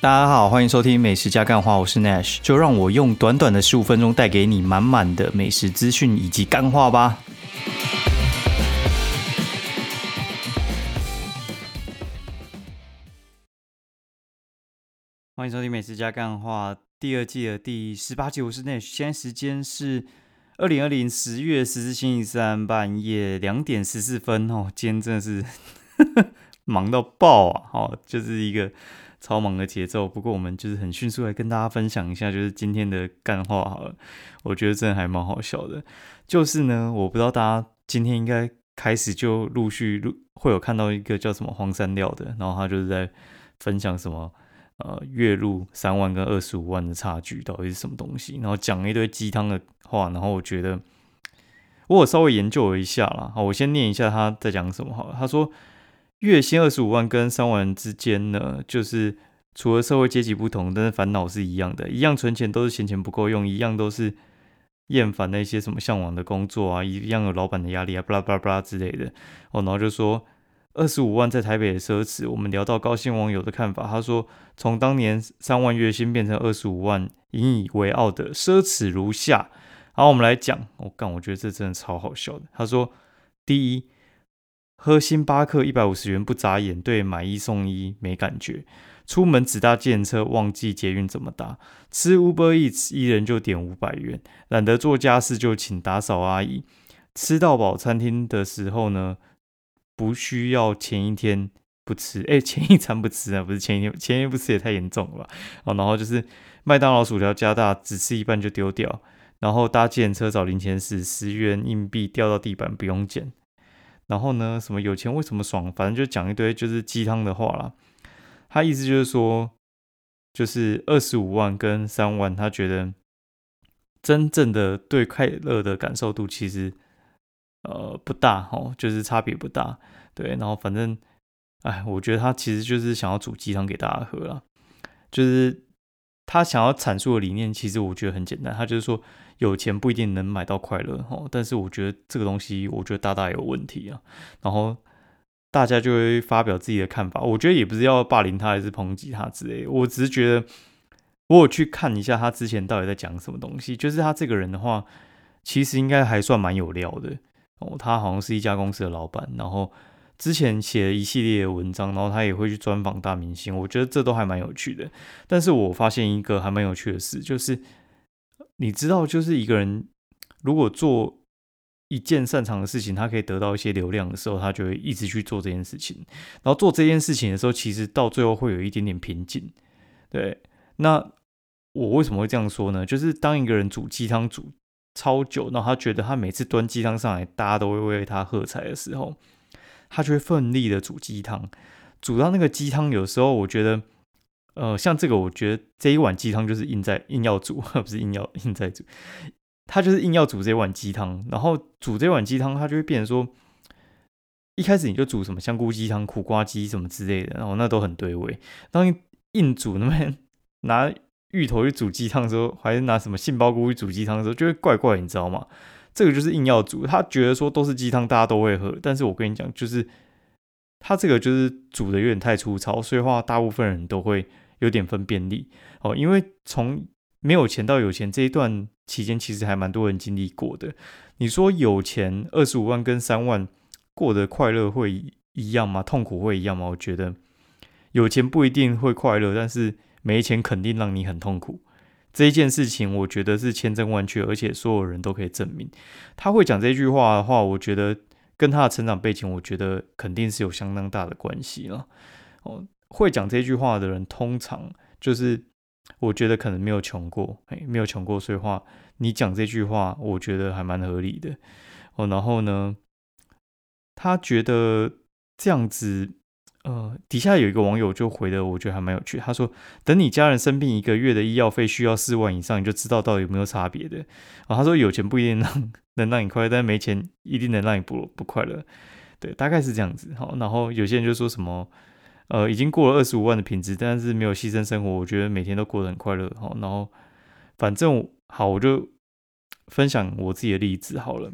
大家好，欢迎收听美食加干话，我是 Nash，就让我用短短的十五分钟带给你满满的美食资讯以及干话吧。欢迎收听美食加干话第二季的第十八集，我是 Nash，现在时间是二零二零十月十四星期三半夜两点十四分哦，今天真的是 忙到爆啊！哦，就是一个。超忙的节奏，不过我们就是很迅速来跟大家分享一下，就是今天的干话好了。我觉得真的还蛮好笑的，就是呢，我不知道大家今天应该开始就陆续会有看到一个叫什么黄山料的，然后他就是在分享什么呃月入三万跟二十五万的差距到底是什么东西，然后讲一堆鸡汤的话，然后我觉得我稍微研究了一下啦，好，我先念一下他在讲什么好了，他说。月薪二十五万跟三万之间呢，就是除了社会阶级不同，但是烦恼是一样的，一样存钱都是嫌钱不够用，一样都是厌烦那些什么向往的工作啊，一样有老板的压力啊，巴拉巴拉巴拉之类的。哦，然后就说二十五万在台北的奢侈。我们聊到高薪网友的看法，他说从当年三万月薪变成二十五万，引以为傲的奢侈如下。好，我们来讲，我干，我觉得这真的超好笑的。他说第一。喝星巴克一百五十元不眨眼，对买一送一没感觉。出门只搭电车，忘记捷运怎么搭。吃 Uber Eats 一人就点五百元，懒得做家事就请打扫阿姨。吃到饱餐厅的时候呢，不需要前一天不吃，哎，前一餐不吃啊，不是前一天，前一不吃也太严重了吧？哦，然后就是麦当劳薯条加大，只吃一半就丢掉。然后搭电车找零钱时，十元硬币掉到地板不用捡。然后呢？什么有钱为什么爽？反正就讲一堆就是鸡汤的话啦。他意思就是说，就是二十五万跟三万，他觉得真正的对快乐的感受度其实呃不大哦，就是差别不大。对，然后反正哎，我觉得他其实就是想要煮鸡汤给大家喝了，就是他想要阐述的理念，其实我觉得很简单，他就是说。有钱不一定能买到快乐哦，但是我觉得这个东西，我觉得大大有问题啊。然后大家就会发表自己的看法，我觉得也不是要霸凌他，还是抨击他之类。我只是觉得，我有去看一下他之前到底在讲什么东西。就是他这个人的话，其实应该还算蛮有料的哦。他好像是一家公司的老板，然后之前写了一系列的文章，然后他也会去专访大明星，我觉得这都还蛮有趣的。但是我发现一个还蛮有趣的事，就是。你知道，就是一个人如果做一件擅长的事情，他可以得到一些流量的时候，他就会一直去做这件事情。然后做这件事情的时候，其实到最后会有一点点瓶颈。对，那我为什么会这样说呢？就是当一个人煮鸡汤煮超久，然后他觉得他每次端鸡汤上来，大家都会为他喝彩的时候，他就会奋力的煮鸡汤。煮到那个鸡汤，有时候我觉得。呃，像这个，我觉得这一碗鸡汤就是硬在硬要煮，不是硬要硬在煮，他就是硬要煮这碗鸡汤。然后煮这碗鸡汤，他就会变成说，一开始你就煮什么香菇鸡汤、苦瓜鸡什么之类的，然后那都很对味。当硬煮那边拿芋头去煮鸡汤的时候，还是拿什么杏鲍菇去煮鸡汤的时候，就会怪怪，你知道吗？这个就是硬要煮，他觉得说都是鸡汤，大家都会喝。但是我跟你讲，就是他这个就是煮的有点太粗糙，所以话大部分人都会。有点分辨力哦，因为从没有钱到有钱这一段期间，其实还蛮多人经历过的。你说有钱二十五万跟三万过得快乐会一样吗？痛苦会一样吗？我觉得有钱不一定会快乐，但是没钱肯定让你很痛苦。这一件事情，我觉得是千真万确，而且所有人都可以证明。他会讲这句话的话，我觉得跟他的成长背景，我觉得肯定是有相当大的关系了。哦。会讲这句话的人，通常就是我觉得可能没有穷过，哎，没有穷过，所以话你讲这句话，我觉得还蛮合理的哦。然后呢，他觉得这样子，呃，底下有一个网友就回的，我觉得还蛮有趣。他说：“等你家人生病，一个月的医药费需要四万以上，你就知道到底有没有差别的。”啊，他说有钱不一定能能让你快乐，但没钱一定能让你不不快乐。对，大概是这样子。好，然后有些人就说什么。呃，已经过了二十五万的品质，但是没有牺牲生活，我觉得每天都过得很快乐。好，然后反正好，我就分享我自己的例子好了。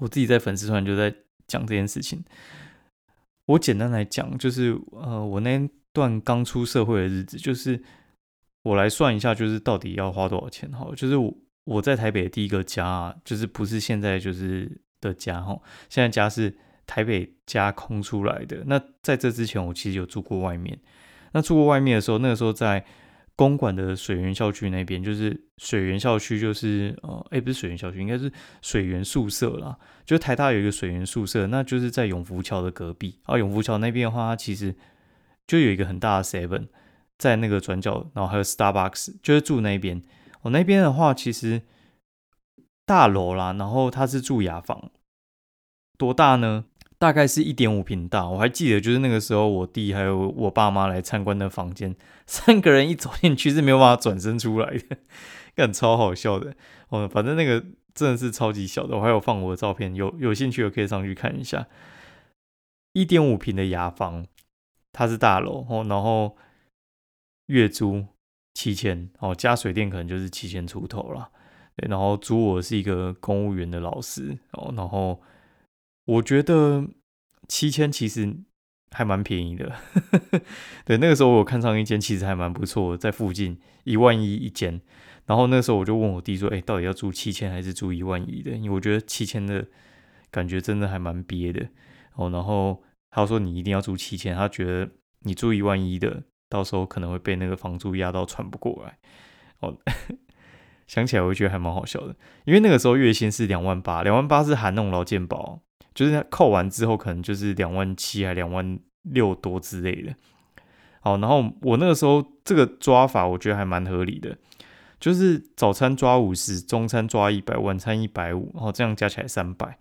我自己在粉丝团就在讲这件事情。我简单来讲，就是呃，我那段刚出社会的日子，就是我来算一下，就是到底要花多少钱哈。就是我我在台北第一个家，就是不是现在就是的家哈，现在家是台北家空出来的。那在这之前，我其实有住过外面。那住过外面的时候，那个时候在公馆的水源校区那边，就是水源校区，就是呃，哎，不是水源校区，应该是水源宿舍啦。就台大有一个水源宿舍，那就是在永福桥的隔壁。啊，永福桥那边的话，它其实就有一个很大的 Seven 在那个转角，然后还有 Starbucks，就是住那边。我那边的话，其实大楼啦，然后它是住雅房，多大呢？大概是一点五平大，我还记得，就是那个时候我弟还有我爸妈来参观的房间，三个人一走进去是没有办法转身出来的，感超好笑的。哦，反正那个真的是超级小的，我还有放我的照片，有有兴趣的可以上去看一下。一点五平的雅房，它是大楼哦，然后月租七千哦，加水电可能就是七千出头了。对，然后租我是一个公务员的老师哦，然后。我觉得七千其实还蛮便宜的，对，那个时候我看上一间其实还蛮不错，在附近一万一一间，然后那时候我就问我弟说：“哎，到底要租七千还是租一万一的？”因为我觉得七千的感觉真的还蛮憋的哦。然后他说：“你一定要租七千，他觉得你租一万一的，到时候可能会被那个房租压到喘不过来。”哦，想起来我就觉得还蛮好笑的，因为那个时候月薪是两万八，两万八是含那种劳健保。就是扣完之后，可能就是两万七还两万六多之类的。好，然后我那个时候这个抓法，我觉得还蛮合理的，就是早餐抓五十，中餐抓一百，晚餐一百五，然后这样加起来三百，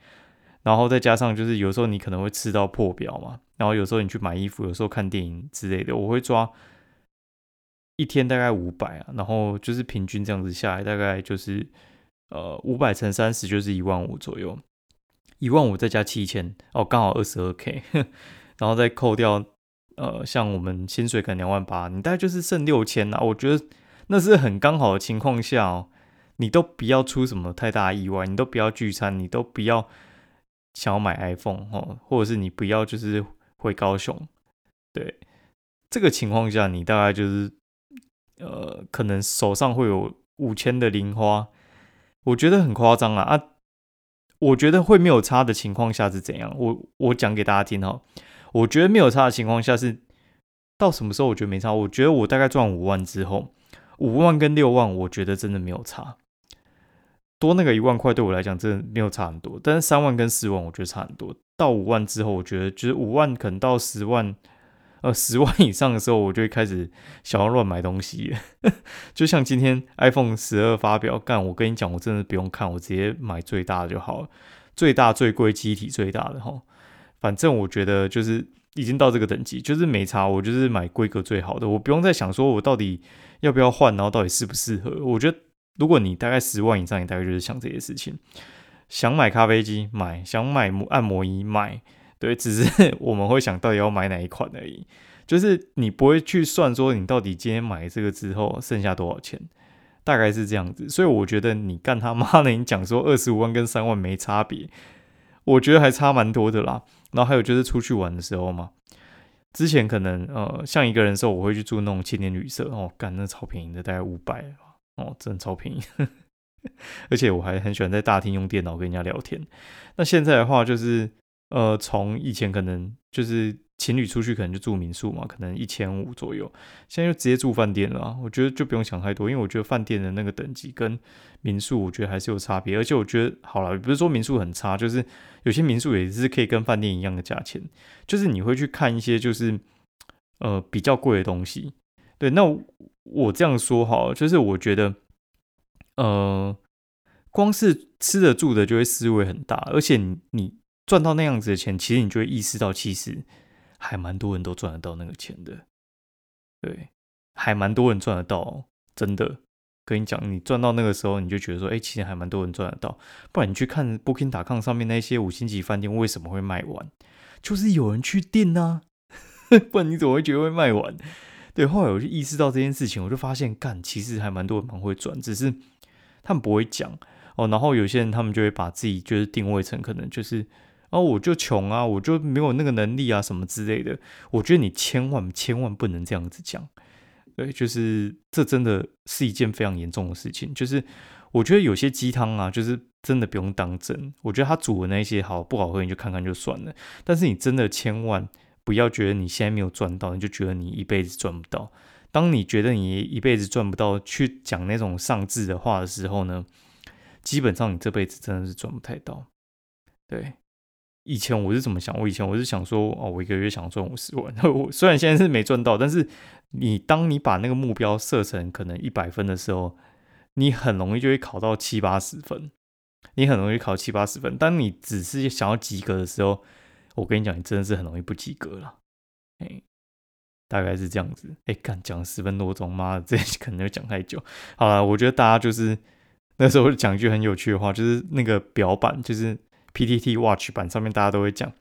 然后再加上就是有时候你可能会吃到破表嘛，然后有时候你去买衣服，有时候看电影之类的，我会抓一天大概五百啊，然后就是平均这样子下来，大概就是呃五百乘三十就是一万五左右。一万五再加七千哦，刚好二十二 k，然后再扣掉呃，像我们薪水可能两万八，你大概就是剩六千啊。我觉得那是很刚好的情况下哦，你都不要出什么太大意外，你都不要聚餐，你都不要想要买 iPhone 哦，或者是你不要就是回高雄，对这个情况下，你大概就是呃，可能手上会有五千的零花，我觉得很夸张啊啊！我觉得会没有差的情况下是怎样？我我讲给大家听哈。我觉得没有差的情况下是到什么时候？我觉得没差。我觉得我大概赚五万之后，五万跟六万，我觉得真的没有差。多那个一万块对我来讲真的没有差很多，但是三万跟四万我觉得差很多。到五万之后，我觉得就是五万可能到十万。呃，十万以上的时候，我就会开始想要乱买东西。就像今天 iPhone 十二发表，干，我跟你讲，我真的不用看，我直接买最大的就好了，最大最贵机体最大的哈。反正我觉得就是已经到这个等级，就是没差，我就是买规格最好的，我不用再想说我到底要不要换，然后到底适不适合。我觉得如果你大概十万以上，你大概就是想这些事情，想买咖啡机买，想买按摩仪买。对，只是 我们会想到底要买哪一款而已，就是你不会去算说你到底今天买这个之后剩下多少钱，大概是这样子。所以我觉得你干他 妈的，你讲说二十五万跟三万没差别，我觉得还差蛮多的啦。然后还有就是出去玩的时候嘛，之前可能呃像一个人的时候，我会去住那种青年旅社哦，干那超便宜的，大概五百哦，真的超便宜。而且我还很喜欢在大厅用电脑跟人家聊天。那现在的话就是。呃，从以前可能就是情侣出去可能就住民宿嘛，可能一千五左右，现在就直接住饭店了。我觉得就不用想太多，因为我觉得饭店的那个等级跟民宿，我觉得还是有差别。而且我觉得好了，不是说民宿很差，就是有些民宿也是可以跟饭店一样的价钱，就是你会去看一些就是呃比较贵的东西。对，那我这样说哈，就是我觉得呃，光是吃的住的就会思维很大，而且你。赚到那样子的钱，其实你就会意识到，其实还蛮多人都赚得到那个钱的。对，还蛮多人赚得到，真的。跟你讲，你赚到那个时候，你就觉得说，哎，其实还蛮多人赚得到。不然你去看 Booking.com 上面那些五星级饭店为什么会卖完，就是有人去订啊。不然你怎么会觉得会卖完？对，后来我就意识到这件事情，我就发现，干，其实还蛮多人蛮会赚，只是他们不会讲哦。然后有些人他们就会把自己就是定位成可能就是。然后我就穷啊，我就没有那个能力啊，什么之类的。我觉得你千万千万不能这样子讲，对，就是这真的是一件非常严重的事情。就是我觉得有些鸡汤啊，就是真的不用当真。我觉得他煮的那些好不好喝，你就看看就算了。但是你真的千万不要觉得你现在没有赚到，你就觉得你一辈子赚不到。当你觉得你一辈子赚不到，去讲那种上智的话的时候呢，基本上你这辈子真的是赚不太到。对。以前我是怎么想？我以前我是想说，哦，我一个月想赚五十万。我虽然现在是没赚到，但是你当你把那个目标设成可能一百分的时候，你很容易就会考到七八十分。你很容易考七八十分。当你只是想要及格的时候，我跟你讲，你真的是很容易不及格了。哎，大概是这样子。哎，干讲十分多钟，妈的，这可能要讲太久。好了，我觉得大家就是那时候讲一句很有趣的话，就是那个表板，就是。PTT Watch 版上面大家都会讲，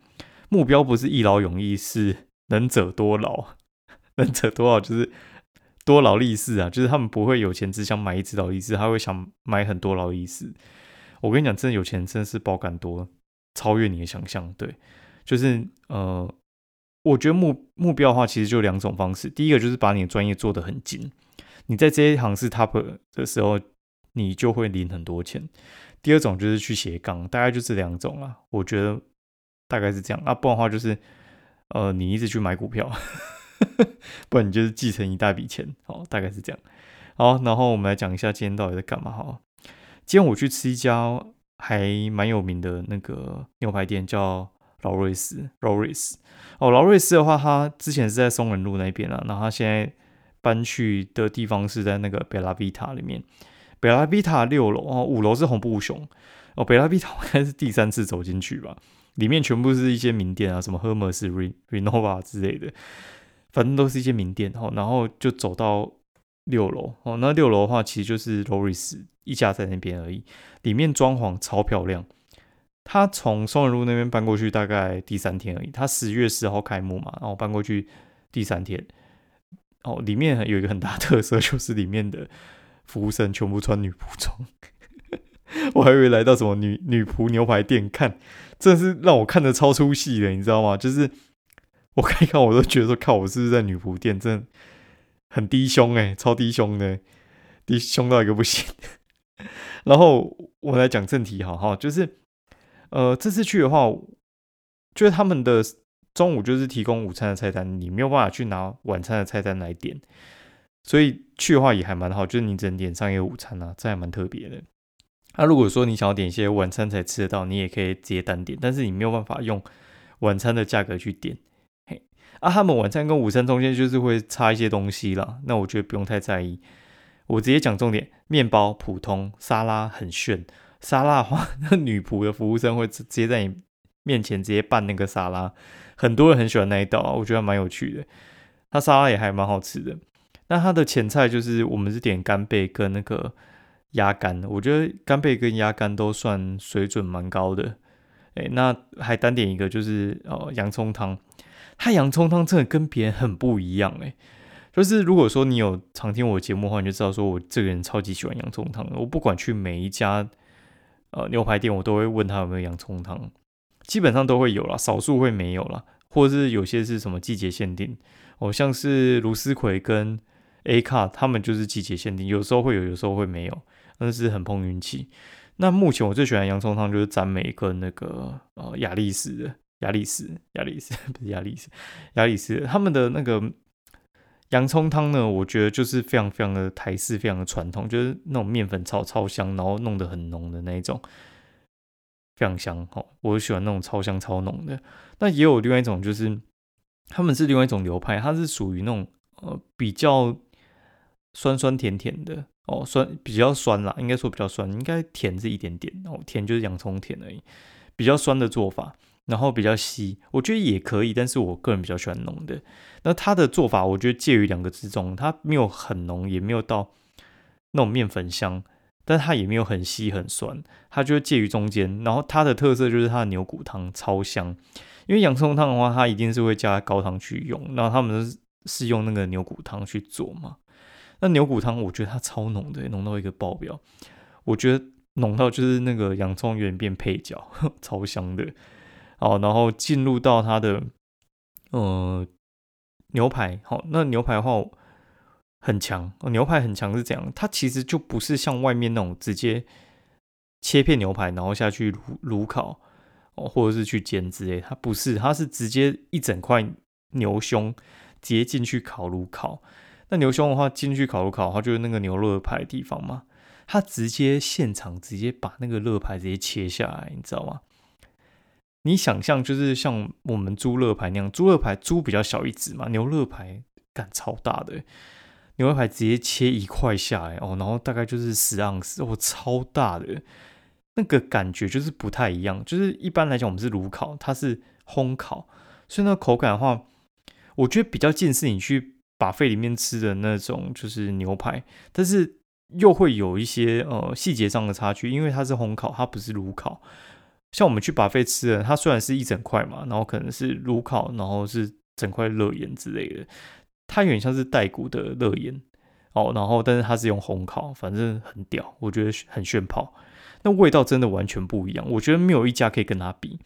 目标不是一劳永逸，是能者多劳。能者多劳就是多劳力士啊，就是他们不会有钱只想买一只劳力士，他会想买很多劳力士。我跟你讲，真的有钱真的是包干多，超越你的想象。对，就是呃，我觉得目目标的话，其实就两种方式。第一个就是把你的专业做得很精，你在这一行是 Top 的时候，你就会领很多钱。第二种就是去斜杠，大概就这两种啊，我觉得大概是这样啊，不然的话就是，呃，你一直去买股票，不然你就是继承一大笔钱，好，大概是这样。好，然后我们来讲一下今天到底在干嘛哈。今天我去吃一家还蛮有名的那个牛排店，叫劳瑞斯。劳瑞斯哦，劳瑞斯的话，他之前是在松仁路那边啊，然后他现在搬去的地方是在那个贝拉维塔里面。北拉比塔六楼哦，五楼是红布熊哦。北拉比塔应该是第三次走进去吧，里面全部是一些名店啊，什么 Hermes、Renova 之类的，反正都是一些名店哦。然后就走到六楼哦，那六楼的话其实就是 Loris 一家在那边而已，里面装潢超漂亮。他从松仁路那边搬过去大概第三天而已，他十月十号开幕嘛，然后搬过去第三天哦，里面有一个很大特色 就是里面的。服务生全部穿女仆装，我还以为来到什么女女仆牛排店看，真的是让我看的超出戏的，你知道吗？就是我看一看，我都觉得说，靠，我是不是在女仆店？真的很低胸哎，超低胸的，低胸到一个不行。然后我来讲正题，好哈，就是呃，这次去的话，就是他们的中午就是提供午餐的菜单，你没有办法去拿晚餐的菜单来点。所以去的话也还蛮好，就是你只能点上一个午餐啊，这还蛮特别的。那如果说你想要点一些晚餐才吃得到，你也可以直接单点，但是你没有办法用晚餐的价格去点。嘿，啊，他们晚餐跟午餐中间就是会差一些东西啦，那我觉得不用太在意。我直接讲重点：面包普通，沙拉很炫。沙拉的话，那女仆的服务生会直接在你面前直接拌那个沙拉，很多人很喜欢那一道啊，我觉得蛮有趣的。它沙拉也还蛮好吃的。那它的前菜就是我们是点干贝跟那个鸭肝，我觉得干贝跟鸭肝都算水准蛮高的。哎，那还单点一个就是呃洋葱汤，它洋葱汤真的跟别人很不一样哎。就是如果说你有常听我节目的话，你就知道说我这个人超级喜欢洋葱汤。我不管去每一家呃牛排店，我都会问他有没有洋葱汤，基本上都会有啦，少数会没有啦，或者是有些是什么季节限定，哦像是芦丝葵跟 A 卡他们就是季节限定，有时候会有，有时候会没有，但是很碰运气。那目前我最喜欢洋葱汤就是赞美跟那个呃雅丽丝的雅丽丝雅丽丝不是雅丽丝雅丽丝他们的那个洋葱汤呢，我觉得就是非常非常的台式，非常的传统，就是那种面粉超超香，然后弄得很浓的那一种，非常香哦。我喜欢那种超香超浓的。那也有另外一种，就是他们是另外一种流派，它是属于那种呃比较。酸酸甜甜的哦，酸比较酸啦，应该说比较酸，应该甜是一点点哦，甜就是洋葱甜而已，比较酸的做法，然后比较稀，我觉得也可以，但是我个人比较喜欢浓的。那它的做法，我觉得介于两个之中，它没有很浓，也没有到那种面粉香，但它也没有很稀很酸，它就介于中间。然后它的特色就是它的牛骨汤超香，因为洋葱汤的话，它一定是会加高汤去用，然后他们是用那个牛骨汤去做嘛。那牛骨汤，我觉得它超浓的，浓到一个爆表。我觉得浓到就是那个洋葱有点变配角，超香的。哦，然后进入到它的呃牛排，好，那牛排的话很强，牛排很强是怎样，它其实就不是像外面那种直接切片牛排，然后下去炉炉烤哦，或者是去煎之类，它不是，它是直接一整块牛胸直接进去烤炉烤。那牛胸的话进去烤炉烤，它就是那个牛肋排的地方嘛，它直接现场直接把那个肋排直接切下来，你知道吗？你想象就是像我们猪肋排那样，猪肋排猪比较小一只嘛，牛肋排干超大的，牛肋排直接切一块下来哦，然后大概就是十盎司，哦，超大的，那个感觉就是不太一样。就是一般来讲我们是炉烤，它是烘烤，所以那口感的话，我觉得比较近似你去把肺里面吃的那种就是牛排，但是又会有一些呃细节上的差距，因为它是烘烤，它不是炉烤。像我们去把费吃的，它虽然是一整块嘛，然后可能是炉烤，然后是整块热盐之类的，它有点像是带骨的热盐哦，然后但是它是用烘烤，反正很屌，我觉得很炫炮。那味道真的完全不一样，我觉得没有一家可以跟它比。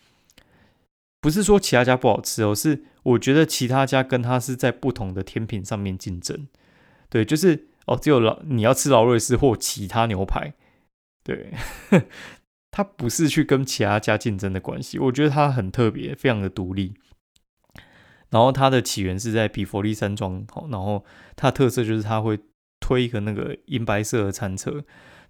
不是说其他家不好吃哦，是我觉得其他家跟它是在不同的天平上面竞争。对，就是哦，只有劳你要吃劳瑞斯或其他牛排，对。它不是去跟其他家竞争的关系，我觉得它很特别，非常的独立。然后它的起源是在比佛利山庄，然后它的特色就是它会推一个那个银白色的餐车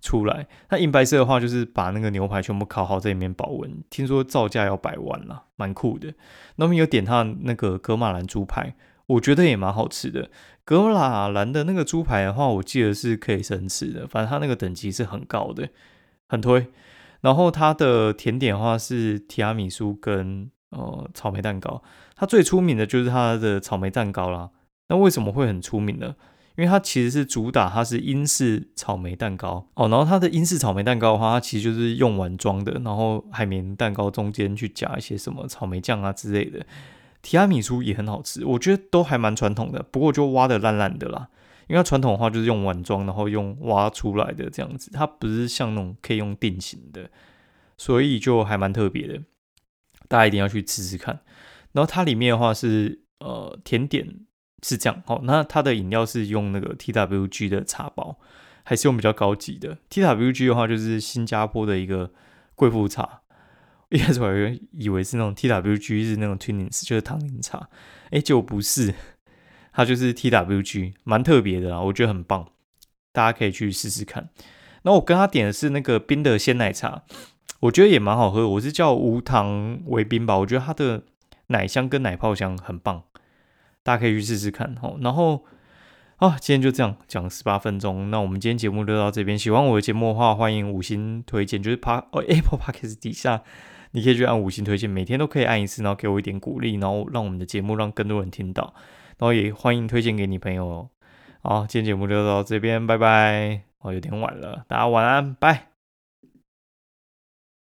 出来。那银白色的话，就是把那个牛排全部烤好在里面保温，听说造价要百万啦，蛮酷的。那么有点它那个格马兰猪排，我觉得也蛮好吃的。格马兰的那个猪排的话，我记得是可以生吃的，反正它那个等级是很高的，很推。然后它的甜点的话是提拉米苏跟呃草莓蛋糕，它最出名的就是它的草莓蛋糕啦。那为什么会很出名呢？因为它其实是主打它是英式草莓蛋糕哦。然后它的英式草莓蛋糕的话，它其实就是用碗装的，然后海绵蛋糕中间去加一些什么草莓酱啊之类的。提拉米苏也很好吃，我觉得都还蛮传统的，不过就挖的烂烂的啦。因为传统的话就是用碗装，然后用挖出来的这样子，它不是像那种可以用定型的，所以就还蛮特别的，大家一定要去吃吃看。然后它里面的话是呃甜点是这样，哦，那它的饮料是用那个 T W G 的茶包，还是用比较高级的 T W G 的话就是新加坡的一个贵妇茶，一开始我还以为是那种 T W G 是那种 Twins 就是唐宁茶，哎，结果不是。它就是 T W G，蛮特别的啊，我觉得很棒，大家可以去试试看。那我跟他点的是那个冰的鲜奶茶，我觉得也蛮好喝。我是叫无糖微冰吧，我觉得它的奶香跟奶泡香很棒，大家可以去试试看。哦。然后啊，今天就这样讲十八分钟，那我们今天节目就到这边。喜欢我的节目的话，欢迎五星推荐，就是趴哦 Apple Podcast 底下你可以去按五星推荐，每天都可以按一次，然后给我一点鼓励，然后让我们的节目让更多人听到。然后也欢迎推荐给你朋友哦。好，今天节目就到这边，拜拜。哦，有点晚了，大家晚安，拜。